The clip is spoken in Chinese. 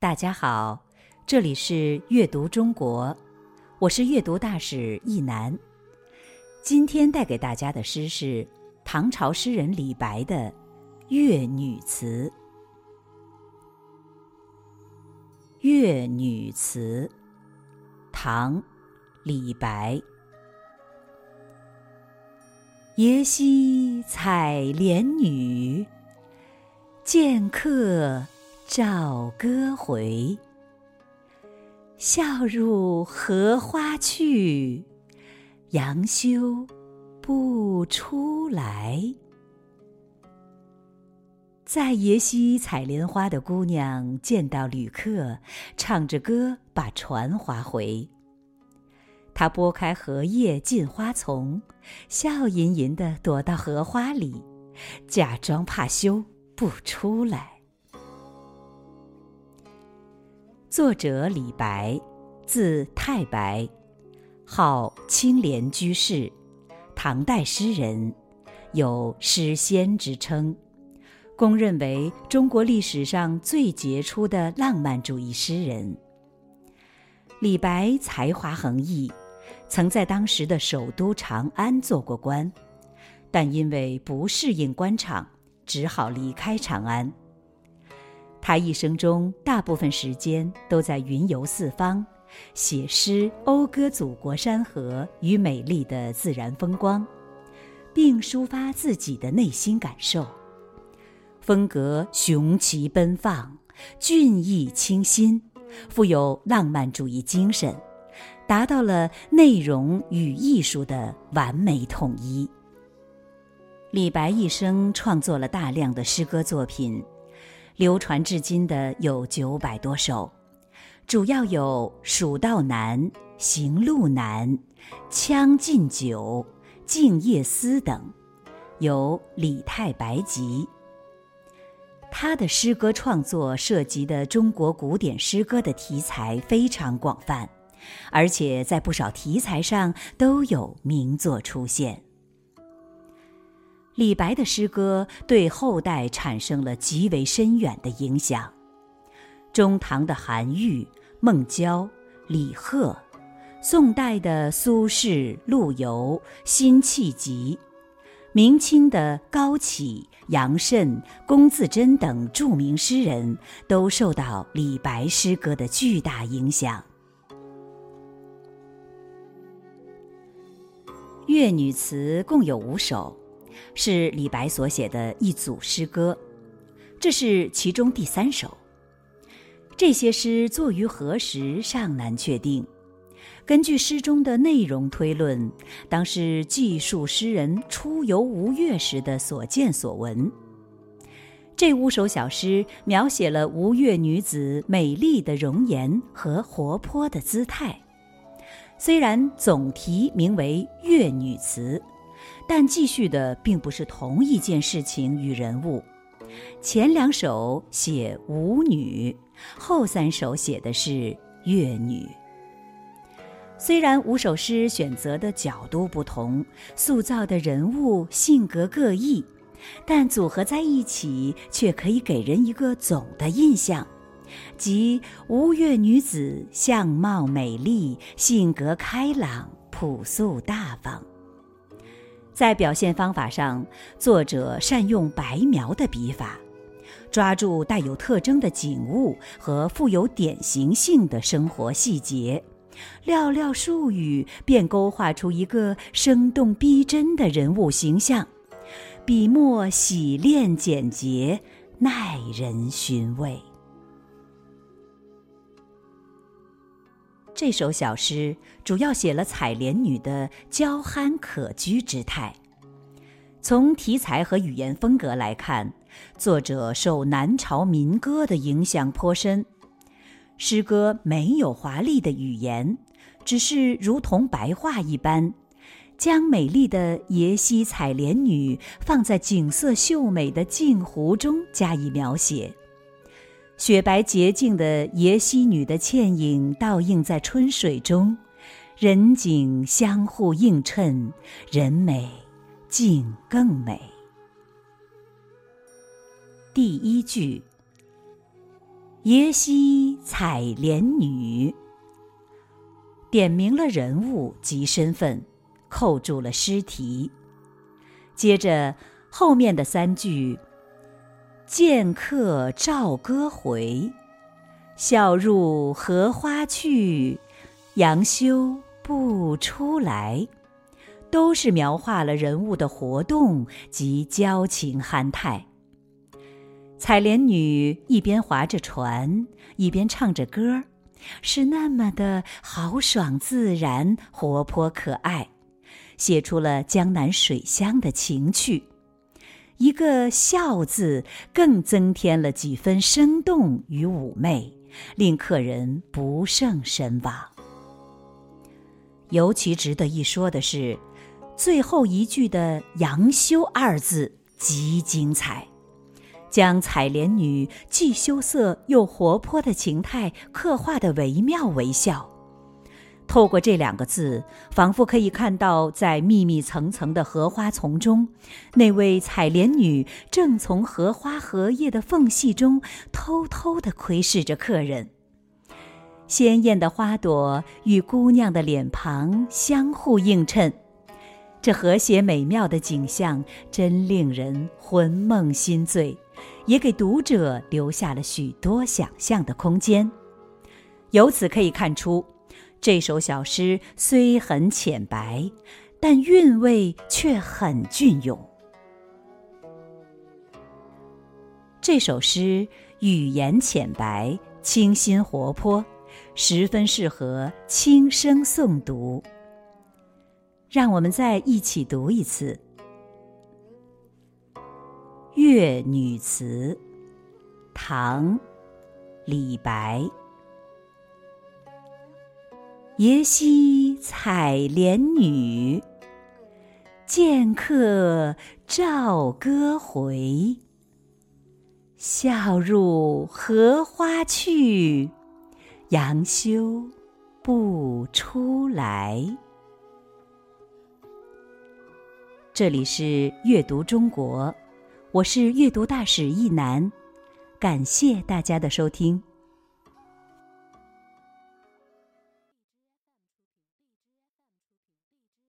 大家好，这里是阅读中国，我是阅读大使易楠。今天带给大家的诗是唐朝诗人李白的《越女词》。《越女词》，唐·李白。耶溪采莲女，见客棹歌回。笑入荷花去，杨修不出来。在耶溪采莲花的姑娘见到旅客，唱着歌把船划回。他拨开荷叶进花丛，笑吟吟地躲到荷花里，假装怕羞不出来。作者李白，字太白，号青莲居士，唐代诗人，有诗仙之称，公认为中国历史上最杰出的浪漫主义诗人。李白才华横溢。曾在当时的首都长安做过官，但因为不适应官场，只好离开长安。他一生中大部分时间都在云游四方，写诗讴歌祖国山河与美丽的自然风光，并抒发自己的内心感受。风格雄奇奔放，俊逸清新，富有浪漫主义精神。达到了内容与艺术的完美统一。李白一生创作了大量的诗歌作品，流传至今的有九百多首，主要有《蜀道难》《行路难》《将进酒》《静夜思》等，有《李太白集》。他的诗歌创作涉及的中国古典诗歌的题材非常广泛。而且在不少题材上都有名作出现。李白的诗歌对后代产生了极为深远的影响。中唐的韩愈、孟郊、李贺，宋代的苏轼、陆游、辛弃疾，明清的高启、杨慎、龚自珍等著名诗人，都受到李白诗歌的巨大影响。《越女词》共有五首，是李白所写的一组诗歌，这是其中第三首。这些诗作于何时尚难确定，根据诗中的内容推论，当是记述诗人出游吴越时的所见所闻。这五首小诗描写了吴越女子美丽的容颜和活泼的姿态。虽然总题名为《越女词》，但继续的并不是同一件事情与人物。前两首写舞女，后三首写的是乐女。虽然五首诗选择的角度不同，塑造的人物性格各异，但组合在一起却可以给人一个总的印象。即吴越女子相貌美丽，性格开朗，朴素大方。在表现方法上，作者善用白描的笔法，抓住带有特征的景物和富有典型性的生活细节，寥寥数语便勾画出一个生动逼真的人物形象，笔墨洗练简洁，耐人寻味。这首小诗主要写了采莲女的娇憨可掬之态。从题材和语言风格来看，作者受南朝民歌的影响颇深。诗歌没有华丽的语言，只是如同白话一般，将美丽的耶溪采莲女放在景色秀美的镜湖中加以描写。雪白洁净的耶溪女的倩影倒映在春水中，人景相互映衬，人美景更美。第一句：耶溪采莲女，点明了人物及身份，扣住了诗题。接着后面的三句：“剑客棹歌回，笑入荷花去，杨修不出来。”都是描画了人物的活动及交情憨态。采莲女一边划着船，一边唱着歌，是那么的豪爽自然、活泼可爱，写出了江南水乡的情趣。一个“笑”字，更增添了几分生动与妩媚，令客人不胜神往。尤其值得一说的是。最后一句的“杨修”二字极精彩，将采莲女既羞涩又活泼的情态刻画的惟妙惟肖。透过这两个字，仿佛可以看到，在密密层层的荷花丛中，那位采莲女正从荷花荷叶的缝隙中偷偷地窥视着客人。鲜艳的花朵与姑娘的脸庞相互映衬。这和谐美妙的景象真令人魂梦心醉，也给读者留下了许多想象的空间。由此可以看出，这首小诗虽很浅白，但韵味却很隽永。这首诗语言浅白、清新活泼，十分适合轻声诵读。让我们再一起读一次《越女词》，唐·李白。耶溪采莲女，剑客棹歌回。笑入荷花去，杨修不出来。这里是阅读中国，我是阅读大使一南，感谢大家的收听。